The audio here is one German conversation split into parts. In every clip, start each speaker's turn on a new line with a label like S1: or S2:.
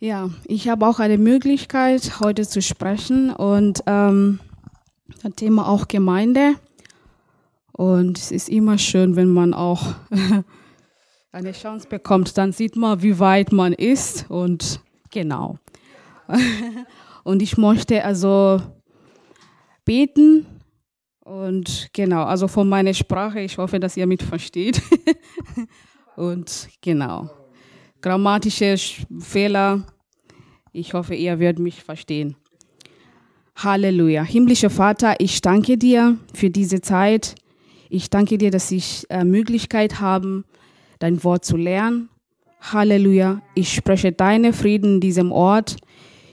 S1: Ja, ich habe auch eine Möglichkeit, heute zu sprechen und ähm, das Thema auch Gemeinde. Und es ist immer schön, wenn man auch eine Chance bekommt, dann sieht man, wie weit man ist und genau. und ich möchte also beten und genau, also von meiner Sprache, ich hoffe, dass ihr mit versteht. und genau grammatische Fehler. Ich hoffe, ihr werdet mich verstehen. Halleluja. Himmlischer Vater, ich danke dir für diese Zeit. Ich danke dir, dass ich äh, Möglichkeit habe, dein Wort zu lernen. Halleluja. Ich spreche deine Frieden in diesem Ort.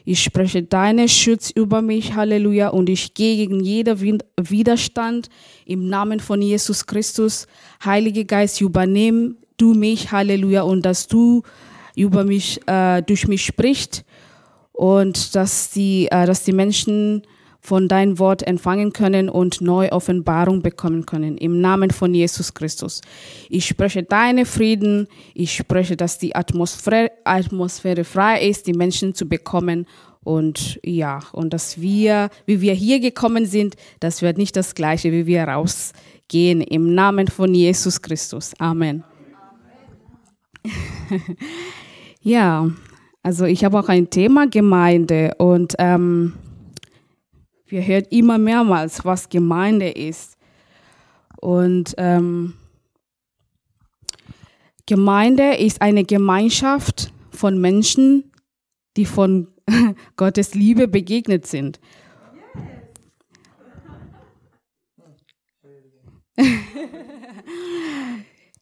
S1: Ich spreche deinen Schutz über mich. Halleluja. Und ich gehe gegen jeden Widerstand im Namen von Jesus Christus. Heiliger Geist, übernehm du mich, Halleluja, und dass du über mich, äh, durch mich spricht und dass die, äh, dass die Menschen von dein Wort empfangen können und neue Offenbarung bekommen können. Im Namen von Jesus Christus. Ich spreche deine Frieden. Ich spreche, dass die Atmosphäre, Atmosphäre frei ist, die Menschen zu bekommen. Und ja, und dass wir, wie wir hier gekommen sind, das wird nicht das gleiche, wie wir rausgehen. Im Namen von Jesus Christus. Amen. ja, also ich habe auch ein Thema Gemeinde und ähm, wir hören immer mehrmals, was Gemeinde ist. Und ähm, Gemeinde ist eine Gemeinschaft von Menschen, die von Gottes Liebe begegnet sind.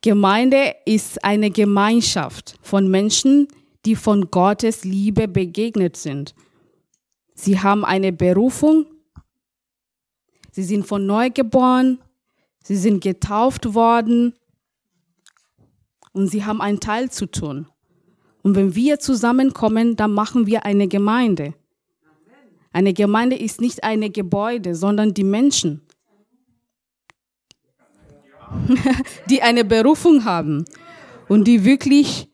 S1: Gemeinde ist eine Gemeinschaft von Menschen, die von Gottes Liebe begegnet sind. Sie haben eine Berufung, sie sind von neu geboren, sie sind getauft worden und sie haben einen Teil zu tun. Und wenn wir zusammenkommen, dann machen wir eine Gemeinde. Eine Gemeinde ist nicht eine Gebäude, sondern die Menschen. die eine Berufung haben und die wirklich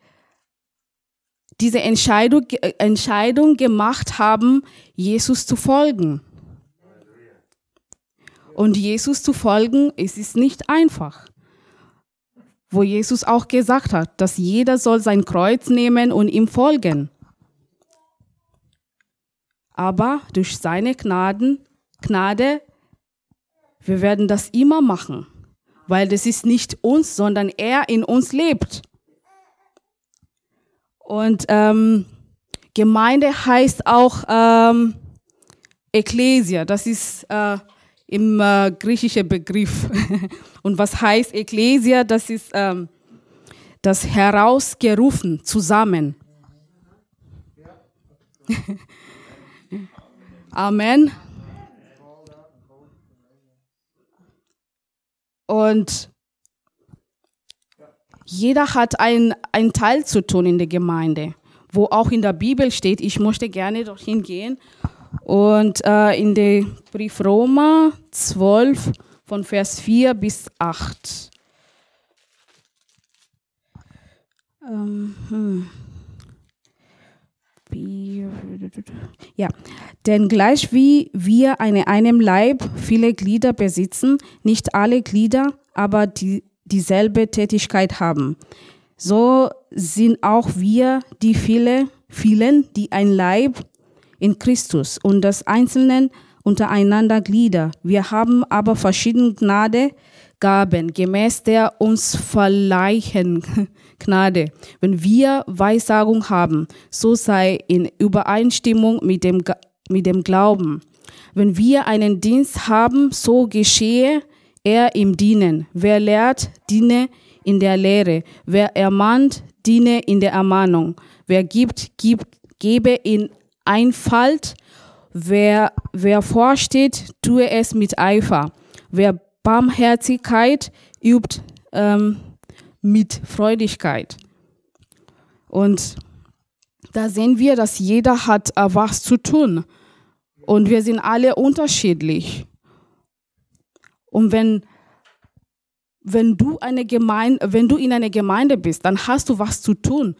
S1: diese Entscheidung, Entscheidung gemacht haben, Jesus zu folgen. Und Jesus zu folgen, es ist nicht einfach. Wo Jesus auch gesagt hat, dass jeder soll sein Kreuz nehmen und ihm folgen. Aber durch seine Gnaden, Gnade, wir werden das immer machen weil das ist nicht uns, sondern er in uns lebt. Und ähm, Gemeinde heißt auch ähm, Ekklesia, das ist äh, im äh, griechischen Begriff. Und was heißt Ekklesia? Das ist ähm, das herausgerufen zusammen. Amen. Und jeder hat einen Teil zu tun in der Gemeinde, wo auch in der Bibel steht, ich möchte gerne dorthin gehen. Und äh, in der Brief Roma 12 von Vers 4 bis 8. Ähm, hm. Ja, denn gleich wie wir in einem Leib viele Glieder besitzen, nicht alle Glieder aber die, dieselbe Tätigkeit haben. So sind auch wir die viele, vielen, die ein Leib in Christus und das Einzelnen untereinander Glieder. Wir haben aber verschiedene Gnade, Gaben, gemäß der uns verleihen Gnade. Wenn wir Weissagung haben, so sei in Übereinstimmung mit dem, mit dem Glauben. Wenn wir einen Dienst haben, so geschehe er im Dienen. Wer lehrt, diene in der Lehre. Wer ermahnt, diene in der Ermahnung. Wer gibt, gibt, gebe in Einfalt. Wer, wer vorsteht, tue es mit Eifer. Wer Barmherzigkeit übt, ähm, mit Freudigkeit. Und da sehen wir, dass jeder hat äh, was zu tun. Und wir sind alle unterschiedlich. Und wenn, wenn du eine Gemeinde, wenn du in einer Gemeinde bist, dann hast du was zu tun.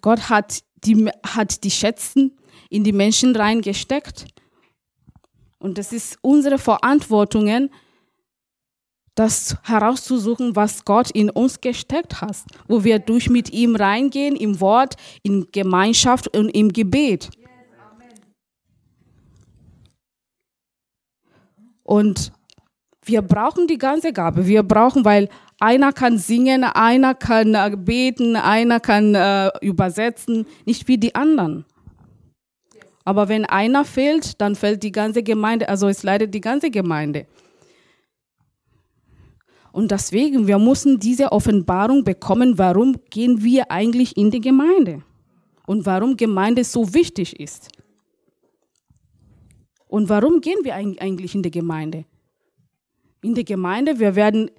S1: Gott hat die hat die Schätzen in die Menschen reingesteckt. Und das ist unsere Verantwortung, das herauszusuchen, was Gott in uns gesteckt hat, wo wir durch mit ihm reingehen, im Wort, in Gemeinschaft und im Gebet. Und wir brauchen die ganze Gabe. Wir brauchen, weil einer kann singen, einer kann äh, beten, einer kann äh, übersetzen, nicht wie die anderen. Aber wenn einer fehlt, dann fällt die ganze Gemeinde, also es leidet die ganze Gemeinde. Und deswegen, wir müssen diese Offenbarung bekommen, warum gehen wir eigentlich in die Gemeinde und warum Gemeinde so wichtig ist. Und warum gehen wir eigentlich in die Gemeinde? In die Gemeinde, wir werden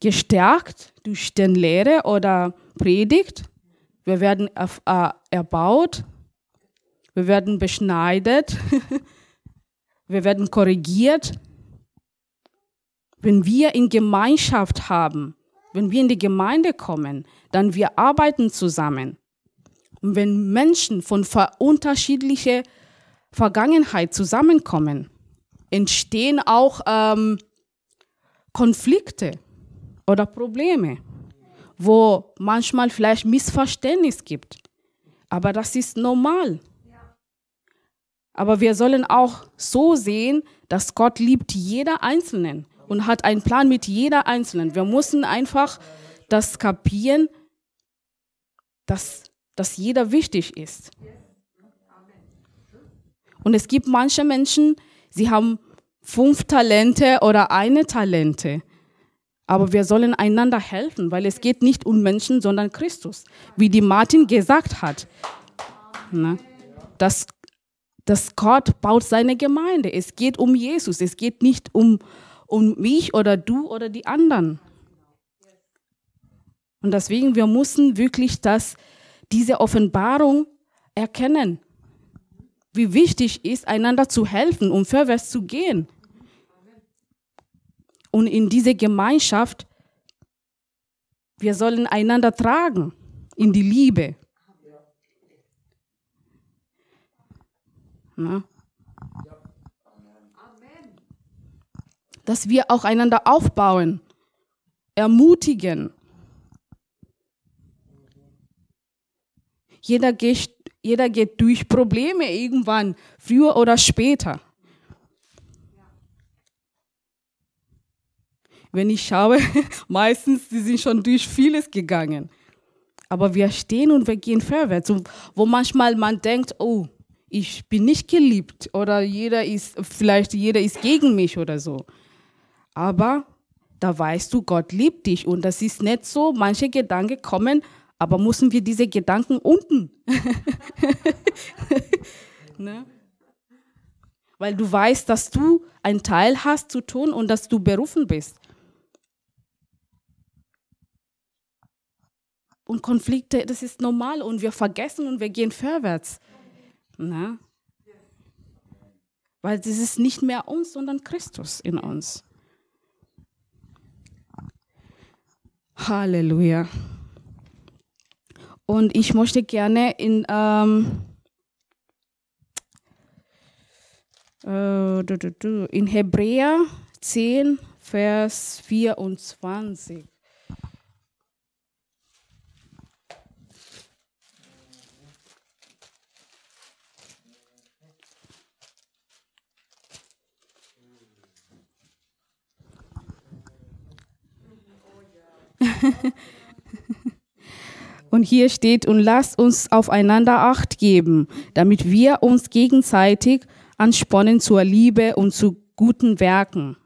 S1: gestärkt durch den Lehre oder Predigt. Wir werden erbaut. Wir werden beschneidet. wir werden korrigiert. Wenn wir in Gemeinschaft haben, wenn wir in die Gemeinde kommen, dann wir arbeiten zusammen. Und wenn Menschen von unterschiedlicher Vergangenheit zusammenkommen, entstehen auch ähm, Konflikte oder Probleme, wo manchmal vielleicht Missverständnis gibt. Aber das ist normal. Aber wir sollen auch so sehen, dass Gott liebt jeder Einzelnen und hat einen Plan mit jeder Einzelnen. Wir müssen einfach das kapieren, dass, dass jeder wichtig ist. Und es gibt manche Menschen, sie haben fünf Talente oder eine Talente. Aber wir sollen einander helfen, weil es geht nicht um Menschen, sondern Christus. Wie die Martin gesagt hat, ne? dass, dass Gott baut seine Gemeinde. Es geht um Jesus. Es geht nicht um, um mich oder du oder die anderen. Und deswegen, wir müssen wirklich das, diese Offenbarung erkennen, wie wichtig ist, einander zu helfen, um vorwärts zu gehen. Und in diese Gemeinschaft, wir sollen einander tragen in die Liebe. Na? Dass wir auch einander aufbauen, ermutigen. Jeder geht, jeder geht durch Probleme irgendwann, früher oder später. wenn ich schaue, meistens, die sind schon durch vieles gegangen. Aber wir stehen und wir gehen vorwärts. Und wo manchmal man denkt, oh, ich bin nicht geliebt oder jeder ist, vielleicht jeder ist gegen mich oder so. Aber da weißt du, Gott liebt dich und das ist nicht so. Manche Gedanken kommen, aber müssen wir diese Gedanken unten? ne? Weil du weißt, dass du einen Teil hast zu tun und dass du berufen bist. Und Konflikte, das ist normal und wir vergessen und wir gehen vorwärts. Na? Weil das ist nicht mehr uns, sondern Christus in uns. Halleluja. Und ich möchte gerne in, ähm, äh, in Hebräer 10, Vers 24. Und hier steht, und lasst uns aufeinander Acht geben, damit wir uns gegenseitig anspornen zur Liebe und zu guten Werken.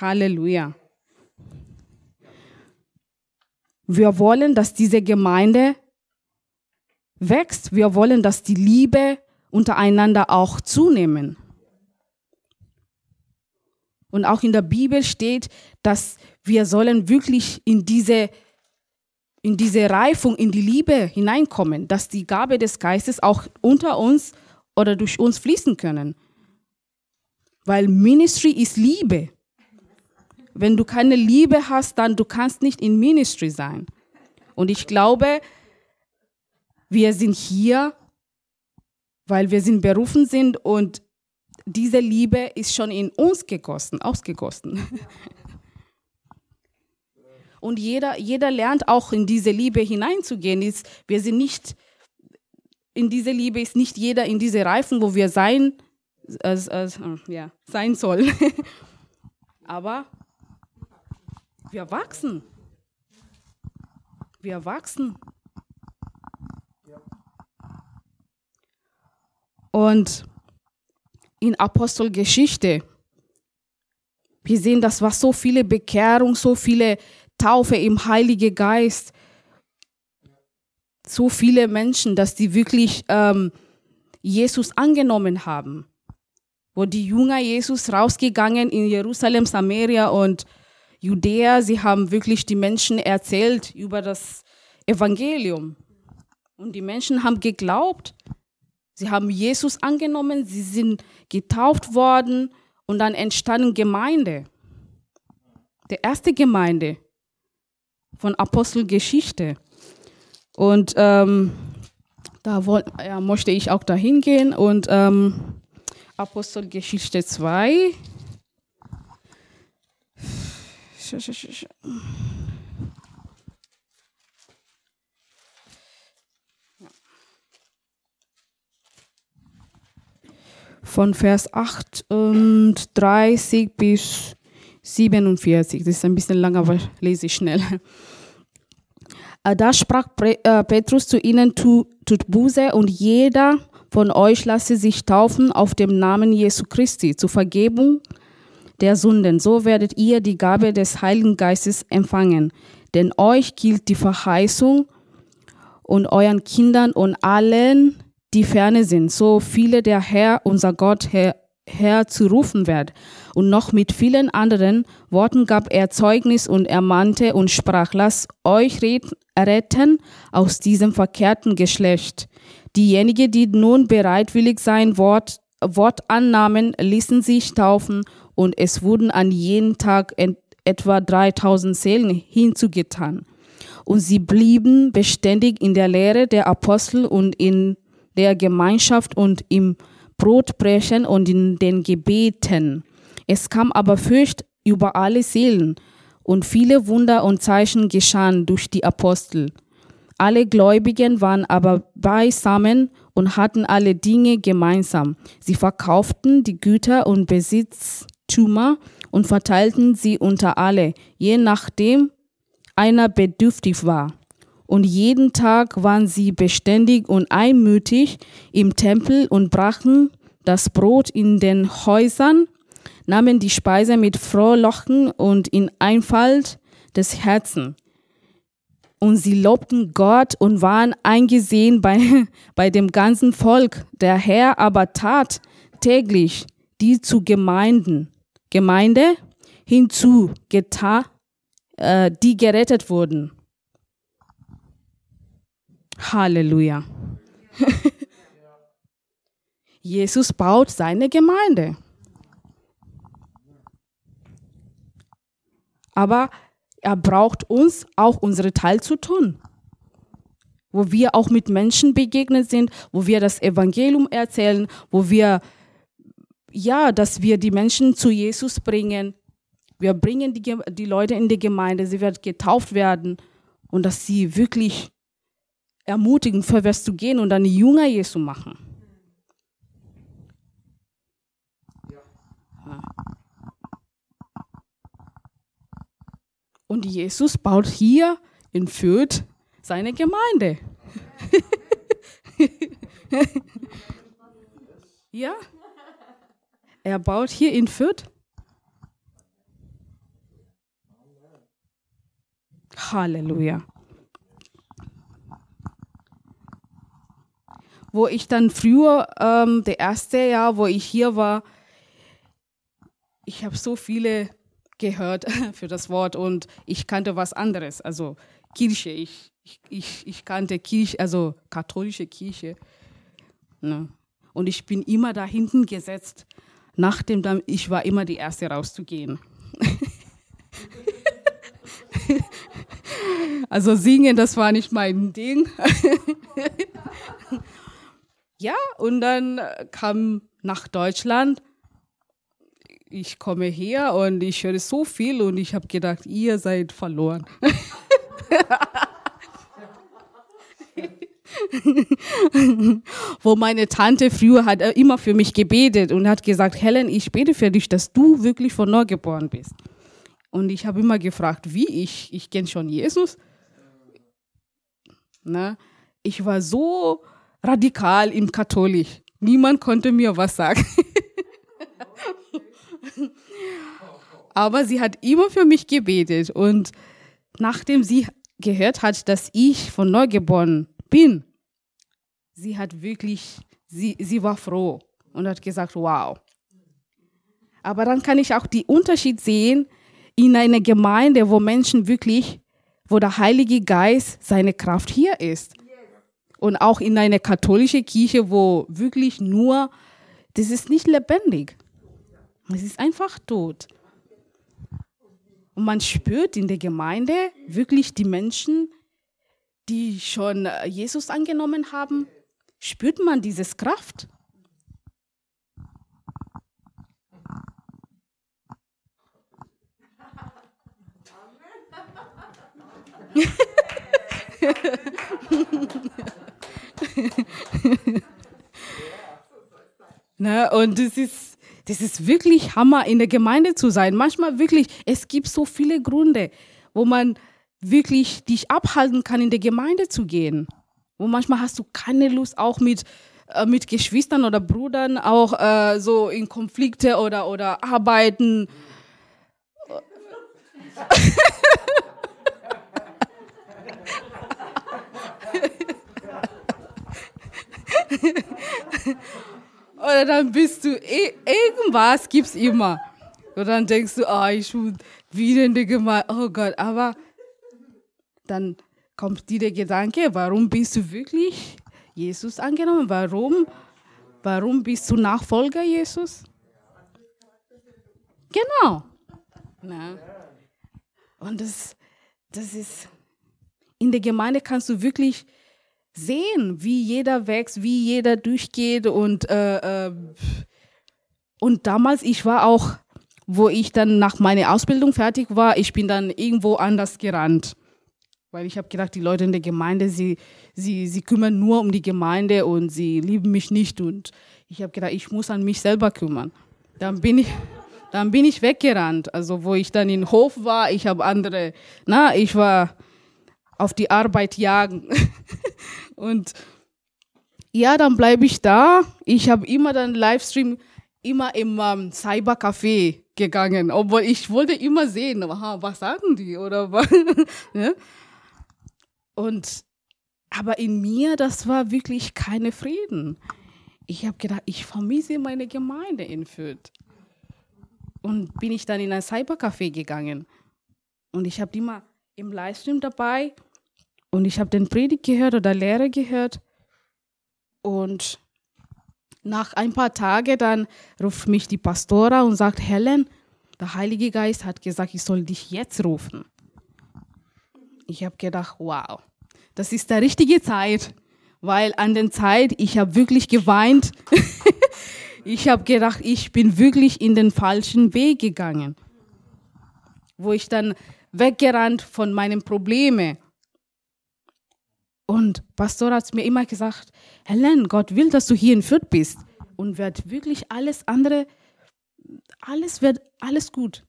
S1: Halleluja. Wir wollen, dass diese Gemeinde wächst. Wir wollen, dass die Liebe untereinander auch zunehmen. Und auch in der Bibel steht, dass wir sollen wirklich in diese, in diese Reifung, in die Liebe hineinkommen, dass die Gabe des Geistes auch unter uns oder durch uns fließen können. Weil Ministry ist Liebe. Wenn du keine Liebe hast, dann du kannst nicht in Ministry sein. Und ich glaube, wir sind hier, weil wir sind berufen sind und diese Liebe ist schon in uns gegossen, ausgegossen. Und jeder, jeder lernt auch in diese Liebe hineinzugehen. Wir sind nicht, in diese Liebe ist nicht jeder in diese Reifen, wo wir sein, äh, äh, ja, sein soll. Aber wir wachsen. Wir wachsen. Und in Apostelgeschichte, wir sehen, das war so viele Bekehrung, so viele Taufe im Heiligen Geist, so viele Menschen, dass die wirklich ähm, Jesus angenommen haben. Wo die Jünger Jesus rausgegangen in Jerusalem, Samaria und Judäa, sie haben wirklich die Menschen erzählt über das Evangelium. Und die Menschen haben geglaubt. Sie haben Jesus angenommen, sie sind getauft worden und dann entstanden Gemeinde. Die erste Gemeinde von Apostelgeschichte. Und ähm, da wollt, ja, möchte ich auch dahin gehen und ähm, Apostelgeschichte 2. Von Vers 38 bis 47. Das ist ein bisschen lang, aber lese ich schnell. Äh, da sprach äh, Petrus zu ihnen, tut Buße und jeder von euch lasse sich taufen auf dem Namen Jesu Christi zur Vergebung der Sünden. So werdet ihr die Gabe des Heiligen Geistes empfangen. Denn euch gilt die Verheißung und euren Kindern und allen, die ferne sind, so viele der Herr, unser Gott, Herr, herzurufen wird. Und noch mit vielen anderen Worten gab er Zeugnis und ermahnte und sprach, lasst euch retten aus diesem verkehrten Geschlecht. Diejenigen, die nun bereitwillig sein Wort, Wort annahmen, ließen sich taufen und es wurden an jeden Tag etwa 3000 Seelen hinzugetan. Und sie blieben beständig in der Lehre der Apostel und in der Gemeinschaft und im Brotbrechen und in den Gebeten. Es kam aber Furcht über alle Seelen und viele Wunder und Zeichen geschahen durch die Apostel. Alle Gläubigen waren aber beisammen und hatten alle Dinge gemeinsam. Sie verkauften die Güter und Besitztümer und verteilten sie unter alle, je nachdem einer bedürftig war. Und jeden Tag waren sie beständig und einmütig im Tempel und brachen das Brot in den Häusern, nahmen die Speise mit Frohlocken und in Einfalt des Herzens. Und sie lobten Gott und waren eingesehen bei, bei dem ganzen Volk. Der Herr aber tat täglich die zu Gemeinden, Gemeinde hinzu, getan, äh, die gerettet wurden. Halleluja. Jesus baut seine Gemeinde. Aber er braucht uns auch unsere Teil zu tun. Wo wir auch mit Menschen begegnet sind, wo wir das Evangelium erzählen, wo wir, ja, dass wir die Menschen zu Jesus bringen. Wir bringen die, die Leute in die Gemeinde, sie werden getauft werden und dass sie wirklich ermutigen, vorwärts zu gehen und dann Jünger Jesu machen. Und Jesus baut hier in Fürth seine Gemeinde. ja? Er baut hier in Fürth. Halleluja. Wo ich dann früher, ähm, der erste Jahr, wo ich hier war, ich habe so viele gehört für das Wort und ich kannte was anderes, also Kirche. Ich, ich, ich kannte Kirche, also katholische Kirche. Ne? Und ich bin immer da hinten gesetzt. Nach dem, ich war immer die Erste rauszugehen. also singen, das war nicht mein Ding. ja, und dann äh, kam nach Deutschland. Ich komme her und ich höre so viel und ich habe gedacht, ihr seid verloren. Wo meine Tante früher hat äh, immer für mich gebetet und hat gesagt, Helen, ich bete für dich, dass du wirklich von neu geboren bist. Und ich habe immer gefragt, wie ich, ich kenne schon Jesus. Na, ich war so radikal im Katholisch. Niemand konnte mir was sagen. Aber sie hat immer für mich gebetet. Und nachdem sie gehört hat, dass ich von neu geboren bin, sie hat wirklich, sie, sie war froh und hat gesagt, wow. Aber dann kann ich auch den Unterschied sehen in einer Gemeinde, wo Menschen wirklich, wo der Heilige Geist seine Kraft hier ist. Und auch in einer katholischen Kirche, wo wirklich nur, das ist nicht lebendig. Es ist einfach tot. Und man spürt in der Gemeinde wirklich die Menschen, die schon äh, Jesus angenommen haben, spürt man diese Kraft. ne, und das ist, das ist wirklich Hammer, in der Gemeinde zu sein. Manchmal wirklich, es gibt so viele Gründe, wo man wirklich dich abhalten kann, in der Gemeinde zu gehen. Wo manchmal hast du keine Lust, auch mit, äh, mit Geschwistern oder Brüdern auch äh, so in Konflikte oder, oder arbeiten. Oder dann bist du, irgendwas gibt es immer. Und dann denkst du, ah, ich bin wieder in der Gemeinde, oh Gott, aber dann kommt dir der Gedanke, warum bist du wirklich Jesus angenommen? Warum, warum bist du Nachfolger Jesus? Genau. Na. Und das, das ist, in der Gemeinde kannst du wirklich sehen, wie jeder wächst, wie jeder durchgeht und äh, äh, und damals ich war auch, wo ich dann nach meiner Ausbildung fertig war, ich bin dann irgendwo anders gerannt, weil ich habe gedacht, die Leute in der Gemeinde, sie sie sie kümmern nur um die Gemeinde und sie lieben mich nicht und ich habe gedacht, ich muss an mich selber kümmern. Dann bin ich dann bin ich weggerannt, also wo ich dann in Hof war, ich habe andere, na, ich war auf die Arbeit jagen. Und ja, dann bleibe ich da. Ich habe immer dann Livestream immer im ähm, Cybercafé gegangen, obwohl ich wollte immer sehen, aha, was sagen die oder was. ja? Und aber in mir, das war wirklich keine Frieden. Ich habe gedacht, ich vermisse meine Gemeinde in Fürth. Und bin ich dann in ein Cybercafé gegangen. Und ich habe immer im Livestream dabei und ich habe den Predigt gehört oder Lehre gehört. Und nach ein paar Tagen dann ruft mich die Pastora und sagt, Helen, der Heilige Geist hat gesagt, ich soll dich jetzt rufen. Ich habe gedacht, wow, das ist der richtige Zeit, weil an der Zeit, ich habe wirklich geweint. ich habe gedacht, ich bin wirklich in den falschen Weg gegangen, wo ich dann weggerannt von meinen Problemen und Pastor hat mir immer gesagt, Helen, Gott will, dass du hier in Fürth bist und wird wirklich alles andere, alles wird alles gut.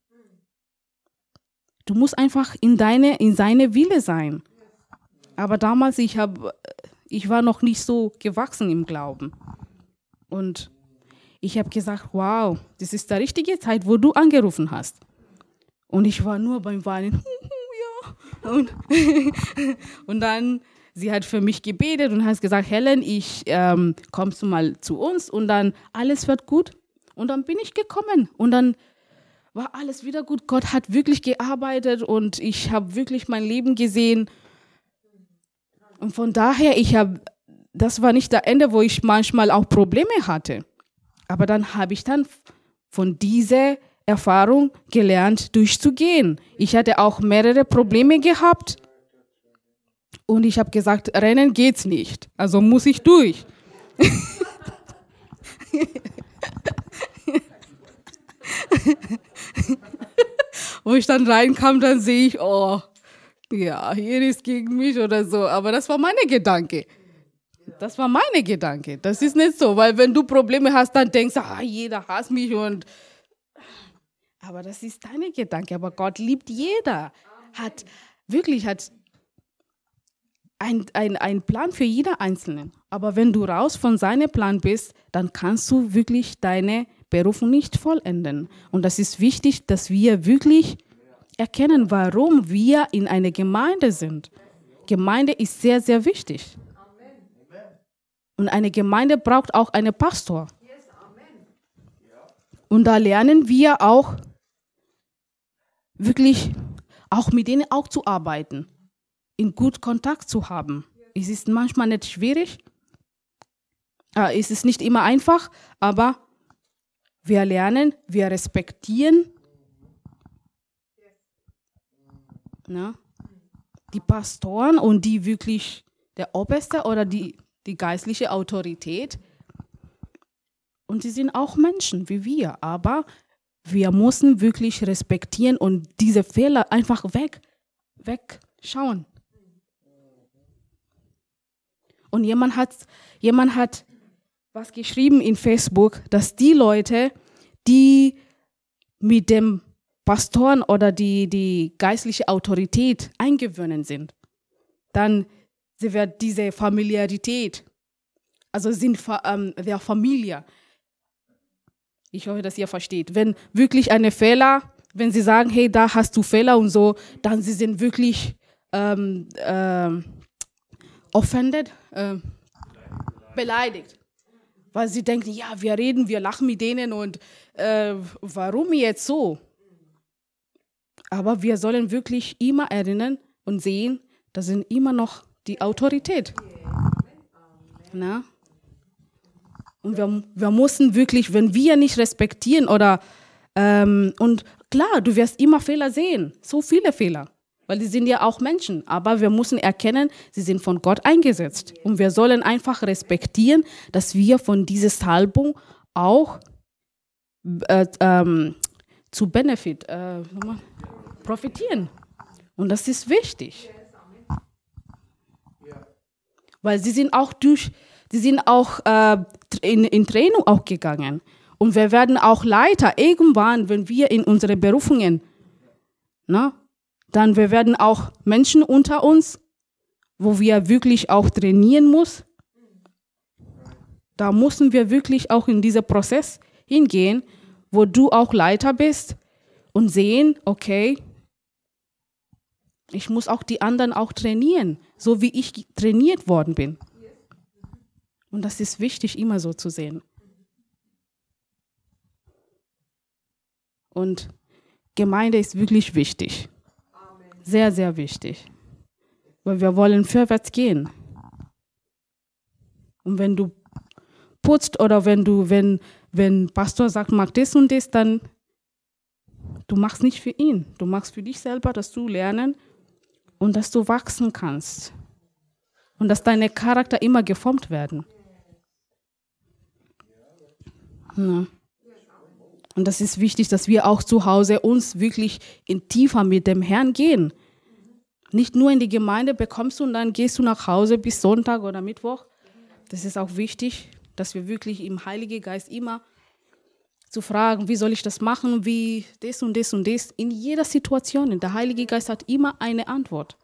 S1: Du musst einfach in deine, in seine Wille sein. Aber damals, ich habe, ich war noch nicht so gewachsen im Glauben. Und ich habe gesagt, wow, das ist die richtige Zeit, wo du angerufen hast. Und ich war nur beim Weinen. ja. Und, und dann sie hat für mich gebetet und hat gesagt, Helen, ich ähm, kommst du mal zu uns und dann alles wird gut. Und dann bin ich gekommen und dann war alles wieder gut. Gott hat wirklich gearbeitet und ich habe wirklich mein Leben gesehen. Und von daher, ich habe, das war nicht der Ende, wo ich manchmal auch Probleme hatte. Aber dann habe ich dann von dieser Erfahrung gelernt, durchzugehen. Ich hatte auch mehrere Probleme gehabt Und ich habe gesagt, rennen geht's nicht. Also muss ich durch. Wo ich dann reinkam, dann sehe ich, oh, ja, hier ist gegen mich oder so. Aber das war meine Gedanke. Das war meine Gedanke. Das ist nicht so, weil wenn du Probleme hast, dann denkst du, ah, jeder hasst mich und. Aber das ist deine Gedanke. Aber Gott liebt jeder. Hat wirklich hat ein, ein, ein Plan für jeder Einzelnen. Aber wenn du raus von seinem Plan bist, dann kannst du wirklich deine Berufung nicht vollenden. Und das ist wichtig, dass wir wirklich erkennen, warum wir in einer Gemeinde sind. Gemeinde ist sehr, sehr wichtig. Und eine Gemeinde braucht auch einen Pastor. Und da lernen wir auch wirklich auch mit denen auch zu arbeiten, in gut Kontakt zu haben. Es ist manchmal nicht schwierig, äh, es ist nicht immer einfach, aber wir lernen, wir respektieren na, die Pastoren und die wirklich der Oberste oder die, die geistliche Autorität. Und sie sind auch Menschen wie wir, aber wir müssen wirklich respektieren und diese Fehler einfach weg, wegschauen. Und jemand hat, jemand hat was geschrieben in Facebook, dass die Leute, die mit dem Pastoren oder die, die geistliche Autorität eingewöhnt sind, dann sie wird diese Familiarität, also sind ähm, der Familie. Ich hoffe, dass ihr versteht. Wenn wirklich eine Fehler, wenn sie sagen, hey, da hast du Fehler und so, dann sie sind wirklich ähm, äh, offended, äh, beleidigt weil sie denken, ja, wir reden, wir lachen mit denen und äh, warum jetzt so? Aber wir sollen wirklich immer erinnern und sehen, das sind immer noch die Autorität. Na? Und wir, wir müssen wirklich, wenn wir nicht respektieren oder ähm, und klar, du wirst immer Fehler sehen, so viele Fehler weil sie sind ja auch Menschen. Aber wir müssen erkennen, sie sind von Gott eingesetzt. Und wir sollen einfach respektieren, dass wir von dieser Salbung auch äh, ähm, zu Benefit äh, profitieren. Und das ist wichtig. Weil sie sind auch durch, sie sind auch äh, in, in Training auch gegangen. Und wir werden auch Leiter irgendwann, wenn wir in unsere Berufungen, ne, dann wir werden auch Menschen unter uns, wo wir wirklich auch trainieren muss. Da müssen wir wirklich auch in diesen Prozess hingehen, wo du auch Leiter bist und sehen, okay, ich muss auch die anderen auch trainieren, so wie ich trainiert worden bin. Und das ist wichtig, immer so zu sehen. Und Gemeinde ist wirklich wichtig. Sehr, sehr wichtig. Weil wir wollen vorwärts gehen. Und wenn du putzt oder wenn du, wenn, wenn Pastor sagt, mach das und das, dann du machst nicht für ihn. Du machst für dich selber, dass du lernen und dass du wachsen kannst. Und dass deine Charakter immer geformt werden. Ja. Und das ist wichtig, dass wir auch zu Hause uns wirklich in tiefer mit dem Herrn gehen. Nicht nur in die Gemeinde bekommst du und dann gehst du nach Hause bis Sonntag oder Mittwoch. Das ist auch wichtig, dass wir wirklich im Heiligen Geist immer zu fragen, wie soll ich das machen, wie das und das und das. In jeder Situation. Der Heilige Geist hat immer eine Antwort.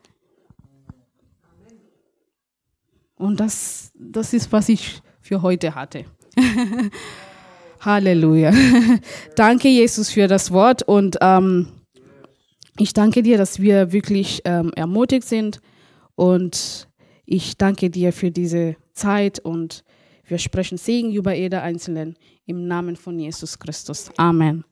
S1: Und das, das ist, was ich für heute hatte. Halleluja. danke, Jesus, für das Wort und ähm, ich danke dir, dass wir wirklich ähm, ermutigt sind und ich danke dir für diese Zeit und wir sprechen Segen über jeder Einzelnen im Namen von Jesus Christus. Amen.